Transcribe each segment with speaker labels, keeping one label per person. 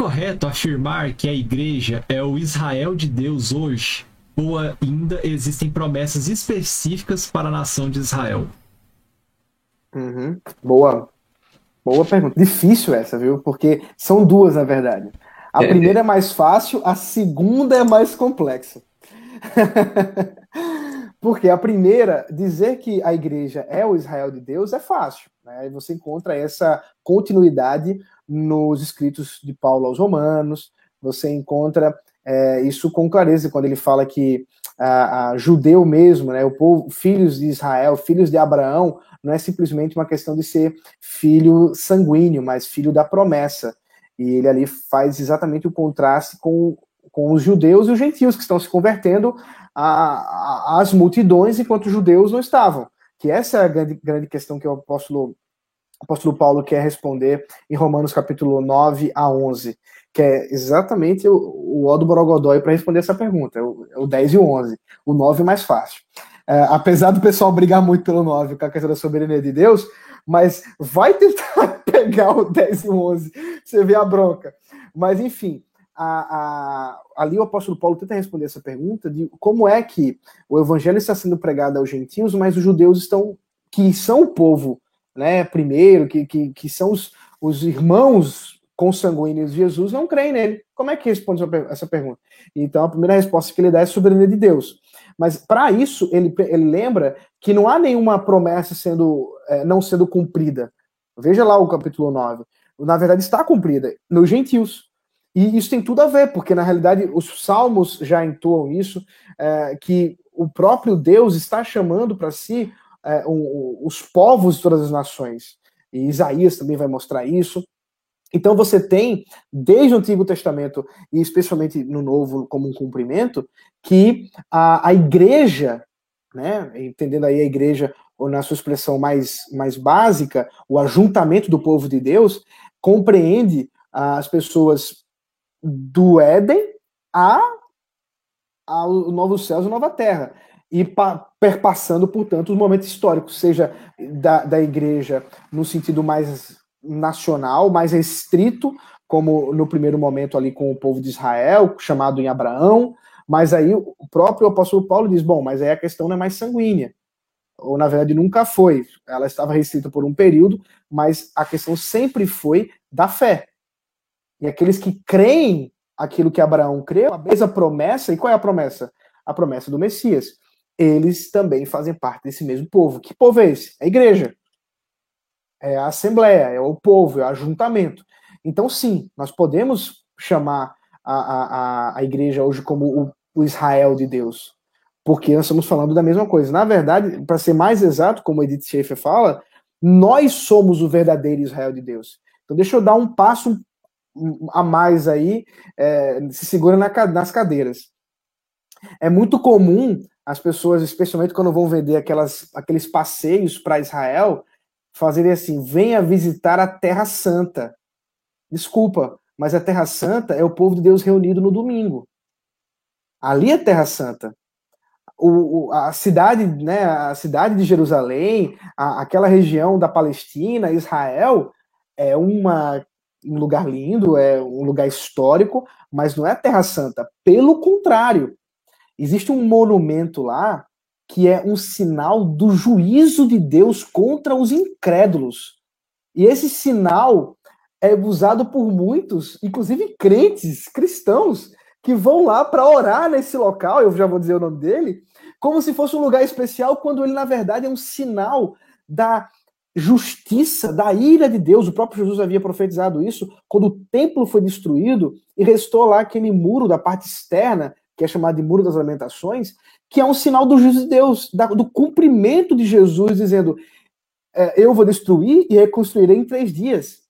Speaker 1: correto afirmar que a igreja é o Israel de Deus hoje? Ou ainda existem promessas específicas para a nação de Israel?
Speaker 2: Uhum. Boa. Boa pergunta. Difícil essa, viu? Porque são duas, na verdade. A é. primeira é mais fácil, a segunda é mais complexa. Porque a primeira, dizer que a igreja é o Israel de Deus é fácil. Né? Você encontra essa continuidade nos escritos de Paulo aos Romanos, você encontra é, isso com clareza quando ele fala que a, a, judeu mesmo, né, o povo, filhos de Israel, filhos de Abraão, não é simplesmente uma questão de ser filho sanguíneo, mas filho da promessa. E ele ali faz exatamente o contraste com, com os judeus e os gentios que estão se convertendo às multidões enquanto os judeus não estavam. Que essa é a grande, grande questão que o apóstolo, apóstolo Paulo quer responder em Romanos capítulo 9 a 11, que é exatamente o, o ó do Borogodói para responder essa pergunta, é o, é o 10 e o 11. O 9 é mais fácil. É, apesar do pessoal brigar muito pelo 9 com a questão da soberania de Deus, mas vai tentar pegar o 10 e o 11, você vê a bronca. Mas, enfim, a, a, ali o apóstolo Paulo tenta responder essa pergunta de como é que o evangelho está sendo pregado aos gentios, mas os judeus estão, que são o povo, né, primeiro, que, que, que são os, os irmãos consanguíneos de Jesus, não creem nele. Como é que responde essa pergunta? Então, a primeira resposta que ele dá é soberania de Deus. Mas para isso, ele, ele lembra que não há nenhuma promessa sendo é, não sendo cumprida. Veja lá o capítulo 9. Na verdade, está cumprida nos gentios. E isso tem tudo a ver, porque na realidade os salmos já entoam isso, é, que o próprio Deus está chamando para si é, um, os povos de todas as nações. E Isaías também vai mostrar isso. Então você tem, desde o Antigo Testamento, e especialmente no Novo como um cumprimento, que a, a igreja, né, entendendo aí a igreja ou na sua expressão mais, mais básica, o ajuntamento do povo de Deus, compreende as pessoas do Éden a, ao novo céus e nova terra. E pa, perpassando, portanto, os momentos históricos, seja da, da igreja no sentido mais nacional, mais restrito, como no primeiro momento ali com o povo de Israel, chamado em Abraão, mas aí o próprio apóstolo Paulo diz: bom, mas aí a questão não é mais sanguínea. Ou na verdade nunca foi. Ela estava restrita por um período, mas a questão sempre foi da fé. E aqueles que creem aquilo que Abraão creu, a mesma promessa, e qual é a promessa? A promessa do Messias. Eles também fazem parte desse mesmo povo. Que povo é esse? É a igreja é a assembleia, é o povo, é o ajuntamento. Então, sim, nós podemos chamar a, a, a igreja hoje como o, o Israel de Deus, porque nós estamos falando da mesma coisa. Na verdade, para ser mais exato, como Edith Schaefer fala, nós somos o verdadeiro Israel de Deus. Então, deixa eu dar um passo a mais aí, é, se segura na, nas cadeiras. É muito comum as pessoas, especialmente quando vão vender aquelas, aqueles passeios para Israel, fazerem assim: venha visitar a Terra Santa. Desculpa, mas a Terra Santa é o povo de Deus reunido no domingo. Ali é Terra Santa. O, o, a cidade, né, a cidade de Jerusalém, a, aquela região da Palestina, Israel, é uma, um lugar lindo, é um lugar histórico, mas não é Terra Santa. Pelo contrário, existe um monumento lá que é um sinal do juízo de Deus contra os incrédulos. E esse sinal é usado por muitos, inclusive crentes, cristãos, que vão lá para orar nesse local, eu já vou dizer o nome dele, como se fosse um lugar especial, quando ele, na verdade, é um sinal da justiça, da ira de Deus. O próprio Jesus havia profetizado isso quando o templo foi destruído e restou lá aquele muro da parte externa, que é chamado de Muro das Lamentações, que é um sinal do juízo de Deus, do cumprimento de Jesus, dizendo: é, Eu vou destruir e reconstruirei em três dias.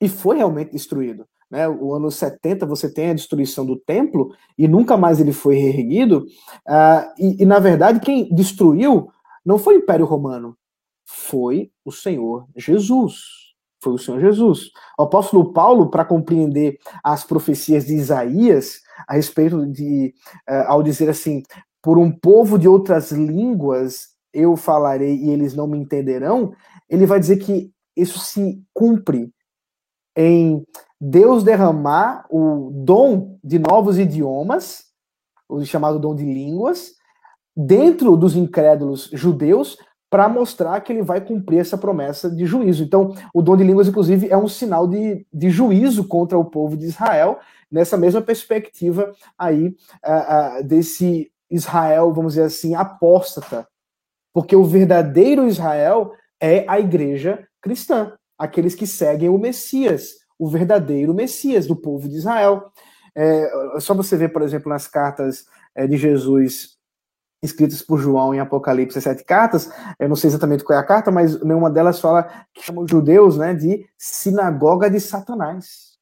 Speaker 2: E foi realmente destruído. Né? O ano 70 você tem a destruição do templo e nunca mais ele foi reerguido. E, e, na verdade, quem destruiu não foi o Império Romano, foi o Senhor Jesus. Foi o Senhor Jesus. O apóstolo Paulo, para compreender as profecias de Isaías a respeito de, uh, ao dizer assim, por um povo de outras línguas eu falarei e eles não me entenderão, ele vai dizer que isso se cumpre em Deus derramar o dom de novos idiomas, o chamado dom de línguas, dentro dos incrédulos judeus, para mostrar que ele vai cumprir essa promessa de juízo. Então, o dom de línguas, inclusive, é um sinal de, de juízo contra o povo de Israel, nessa mesma perspectiva aí uh, uh, desse Israel, vamos dizer assim, apóstata. Porque o verdadeiro Israel é a igreja cristã, aqueles que seguem o Messias, o verdadeiro Messias do povo de Israel. É, só você ver, por exemplo, nas cartas é, de Jesus escritas por João em Apocalipse, sete cartas, eu não sei exatamente qual é a carta, mas nenhuma delas fala que chama os judeus né, de sinagoga de Satanás.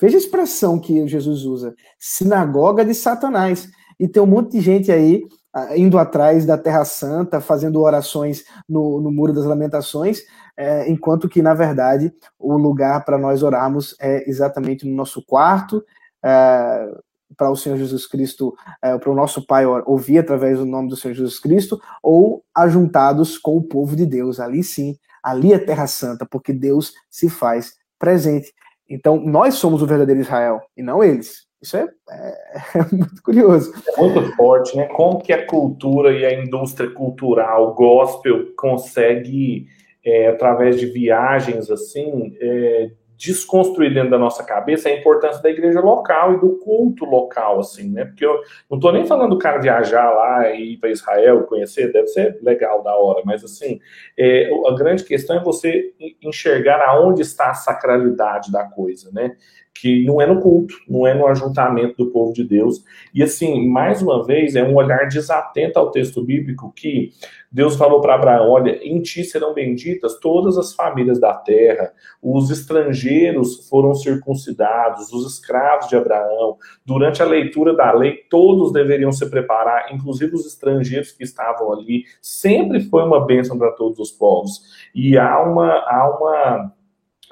Speaker 2: Veja a expressão que Jesus usa, sinagoga de Satanás. E tem um monte de gente aí ah, indo atrás da Terra Santa, fazendo orações no, no Muro das Lamentações, é, enquanto que, na verdade, o lugar para nós orarmos é exatamente no nosso quarto, é, para o Senhor Jesus Cristo, é, para o nosso Pai ouvir através do nome do Senhor Jesus Cristo, ou ajuntados com o povo de Deus. Ali sim, ali é Terra Santa, porque Deus se faz presente. Então, nós somos o verdadeiro Israel, e não eles. Isso é, é, é, muito curioso.
Speaker 3: É muito forte, né? Como que a cultura e a indústria cultural gospel consegue, é, através de viagens assim, é, desconstruir dentro da nossa cabeça a importância da igreja local e do culto local, assim, né? Porque eu não estou nem falando do cara viajar lá e ir para Israel conhecer, deve ser legal da hora, mas assim, é, a grande questão é você enxergar aonde está a sacralidade da coisa, né? Que não é no culto, não é no ajuntamento do povo de Deus. E assim, mais uma vez, é um olhar desatento ao texto bíblico que Deus falou para Abraão: olha, em ti serão benditas todas as famílias da terra, os estrangeiros foram circuncidados, os escravos de Abraão. Durante a leitura da lei, todos deveriam se preparar, inclusive os estrangeiros que estavam ali. Sempre foi uma bênção para todos os povos. E há uma. Há uma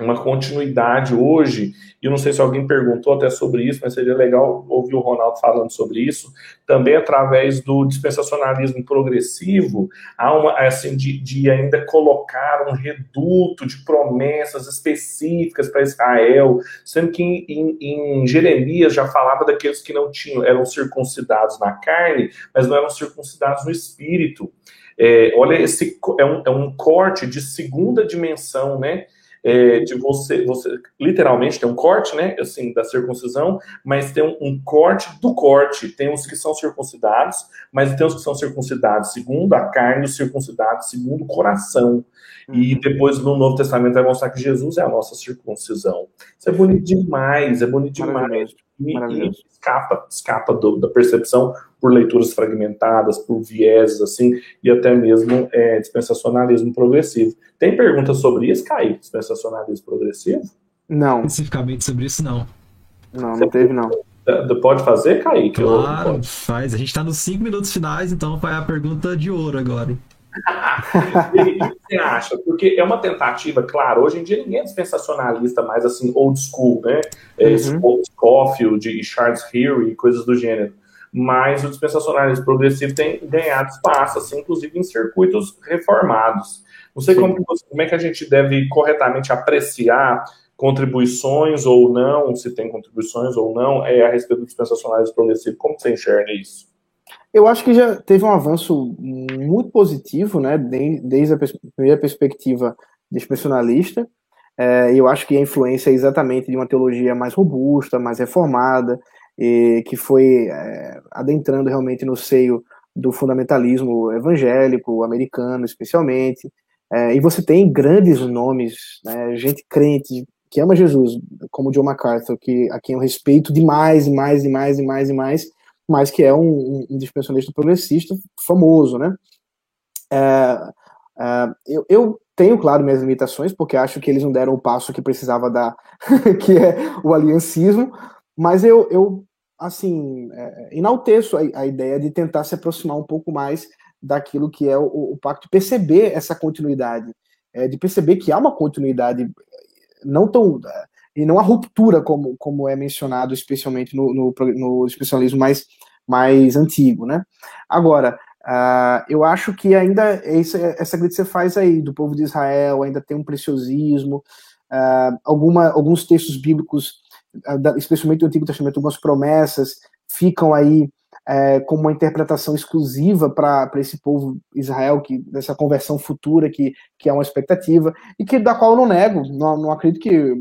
Speaker 3: uma continuidade hoje, e não sei se alguém perguntou até sobre isso, mas seria legal ouvir o Ronaldo falando sobre isso, também através do dispensacionalismo progressivo, há uma, assim, de, de ainda colocar um reduto de promessas específicas para Israel, sendo que em, em, em Jeremias já falava daqueles que não tinham, eram circuncidados na carne, mas não eram circuncidados no espírito. É, olha, esse é um, é um corte de segunda dimensão, né? É, de você, você literalmente tem um corte, né, assim, da circuncisão, mas tem um, um, corte do corte. Tem os que são circuncidados, mas tem os que são circuncidados segundo a carne, os circuncidados segundo o coração. E uhum. depois no Novo Testamento vai mostrar que Jesus é a nossa circuncisão. Isso é bonito demais, é bonito demais. E, e escapa, escapa do, da percepção por leituras fragmentadas, por vieses, assim, e até mesmo é, dispensacionalismo progressivo. Tem perguntas sobre isso, Caio? Dispensacionalismo progressivo?
Speaker 2: Não.
Speaker 1: Especificamente sobre isso, não.
Speaker 2: Não, não teve, não.
Speaker 3: Pode fazer, Kaique?
Speaker 1: Claro, faz. A gente está nos cinco minutos finais, então vai a pergunta de ouro agora.
Speaker 3: o que você acha? Porque é uma tentativa, claro, hoje em dia ninguém é dispensacionalista mais assim, old school, né? É, uhum. Scofield e Charles Hill e coisas do gênero. Mas o dispensacionalismo progressivo tem ganhado espaço, assim, inclusive em circuitos reformados. Não sei como, como é que a gente deve corretamente apreciar contribuições ou não, se tem contribuições ou não, é a respeito do dispensacionalismo progressivo. Como você enxerga isso?
Speaker 2: Eu acho que já teve um avanço muito positivo, né, desde a primeira perspectiva dispensacionalista. É, eu acho que a influência é exatamente de uma teologia mais robusta, mais reformada, e que foi é, adentrando realmente no seio do fundamentalismo evangélico, americano especialmente. É, e você tem grandes nomes, né, gente crente que ama Jesus, como John MacArthur, que a quem eu respeito demais, mais, mais, mais, e mais, mas que é um, um progressista famoso, né? É, eu, eu, tenho, claro, minhas limitações, porque acho que eles não deram o passo que precisava dar, que é o aliancismo, mas eu, eu assim, é, enalteço a, a, ideia de tentar se aproximar um pouco mais daquilo que é o, o pacto, perceber essa continuidade, é, de perceber que há uma continuidade não tão e não a ruptura como, como é mencionado especialmente no, no, no especialismo mais, mais antigo, né? Agora, uh, eu acho que ainda essa, essa que você faz aí do povo de Israel ainda tem um preciosismo, uh, alguma, alguns textos bíblicos, especialmente do Antigo Testamento, algumas promessas ficam aí é, como uma interpretação exclusiva para esse povo Israel, que dessa conversão futura que, que é uma expectativa, e que da qual eu não nego, não, não acredito que,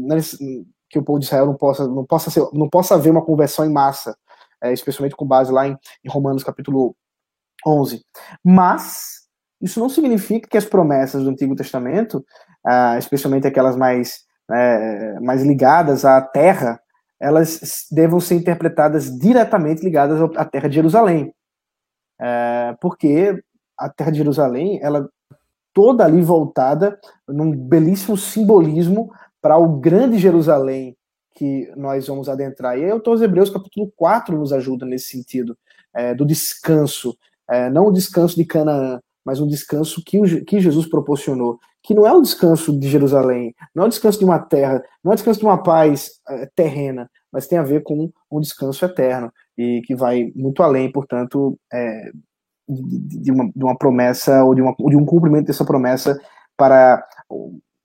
Speaker 2: que o povo de Israel não possa, não possa, ser, não possa haver uma conversão em massa, é, especialmente com base lá em, em Romanos capítulo 11. Mas isso não significa que as promessas do Antigo Testamento, ah, especialmente aquelas mais, é, mais ligadas à terra, elas devam ser interpretadas diretamente ligadas à terra de Jerusalém. É, porque a terra de Jerusalém, ela toda ali voltada num belíssimo simbolismo para o grande Jerusalém que nós vamos adentrar. E aí o Hebreus capítulo 4 nos ajuda nesse sentido, é, do descanso, é, não o descanso de Canaã, mas um descanso que, o, que Jesus proporcionou, que não é o descanso de Jerusalém, não é o descanso de uma terra, não é o descanso de uma paz é, terrena, mas tem a ver com um descanso eterno e que vai muito além, portanto, é, de, de, uma, de, uma, promessa ou de, uma, de, um cumprimento dessa promessa para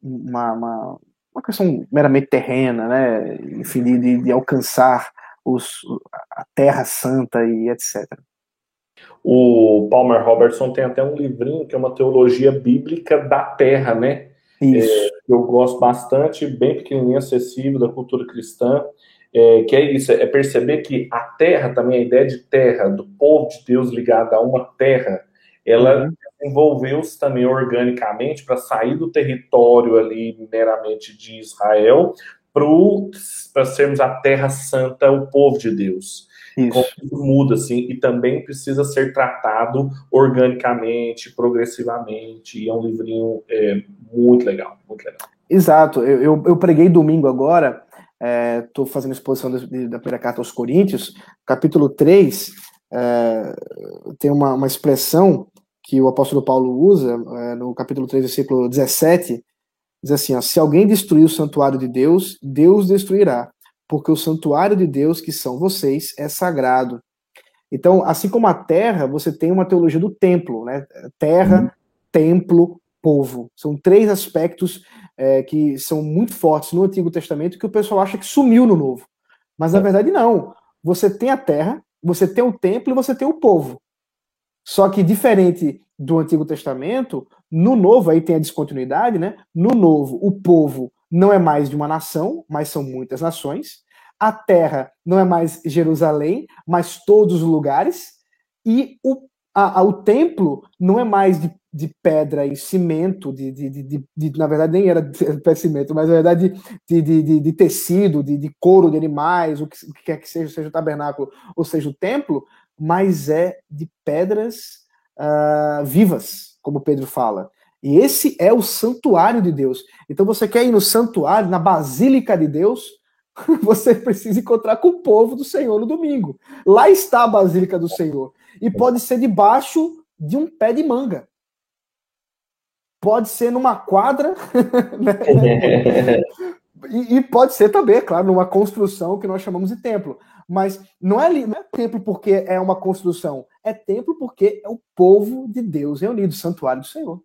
Speaker 2: uma, uma, uma questão meramente terrena, né? enfim, de, de alcançar os, a Terra Santa e etc.
Speaker 3: O Palmer Robertson tem até um livrinho que é uma teologia bíblica da terra, né? Isso. É, eu gosto bastante, bem pequenininho, acessível, da cultura cristã, é, que é isso, é perceber que a terra, também a ideia de terra, do povo de Deus ligado a uma terra, ela uhum. desenvolveu-se também organicamente para sair do território ali meramente de Israel para sermos a terra santa, o povo de Deus. Isso. Como muda, assim, e também precisa ser tratado organicamente, progressivamente, e é um livrinho é, muito legal, muito legal.
Speaker 2: Exato, eu, eu, eu preguei domingo agora, estou é, fazendo exposição da, da primeira carta aos Coríntios, capítulo 3, é, tem uma, uma expressão que o apóstolo Paulo usa, é, no capítulo 3, versículo 17, diz assim, ó, se alguém destruir o santuário de Deus, Deus destruirá porque o santuário de Deus, que são vocês, é sagrado. Então, assim como a terra, você tem uma teologia do templo, né? Terra, uhum. templo, povo. São três aspectos é, que são muito fortes no Antigo Testamento que o pessoal acha que sumiu no Novo. Mas na é. verdade, não. Você tem a terra, você tem o templo e você tem o povo. Só que diferente do Antigo Testamento, no Novo, aí tem a descontinuidade, né? No Novo, o povo não é mais de uma nação, mas são muitas nações. A terra não é mais Jerusalém, mas todos os lugares. E o, a, a, o templo não é mais de, de pedra e cimento, de, de, de, na verdade nem era de cimento, mas na verdade de, tecido, de, de couro de animais, o que, o que quer que seja, seja o tabernáculo ou seja o templo, mas é de pedras uh, vivas, como Pedro fala. E esse é o santuário de Deus. Então você quer ir no santuário, na basílica de Deus, você precisa encontrar com o povo do Senhor no domingo. Lá está a basílica do Senhor. E pode ser debaixo de um pé de manga. Pode ser numa quadra. Né? e, e, pode ser também, claro, numa construção que nós chamamos de templo. Mas não é, não é templo porque é uma construção. É templo porque é o povo de Deus reunido, santuário do Senhor.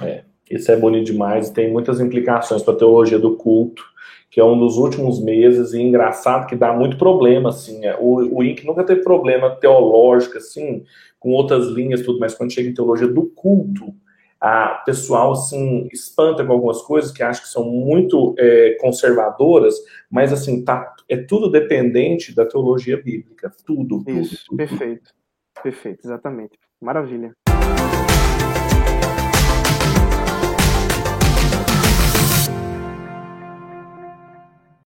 Speaker 3: É, isso é bonito demais e tem muitas implicações para a teologia do culto, que é um dos últimos meses, e engraçado que dá muito problema, assim. É, o, o INC nunca teve problema teológico, assim, com outras linhas, tudo, mas quando chega em teologia do culto, a pessoal assim espanta com algumas coisas que acho que são muito é, conservadoras, mas assim tá é tudo dependente da teologia bíblica, tudo.
Speaker 2: Isso,
Speaker 3: tudo,
Speaker 2: perfeito, tudo. perfeito, exatamente, maravilha.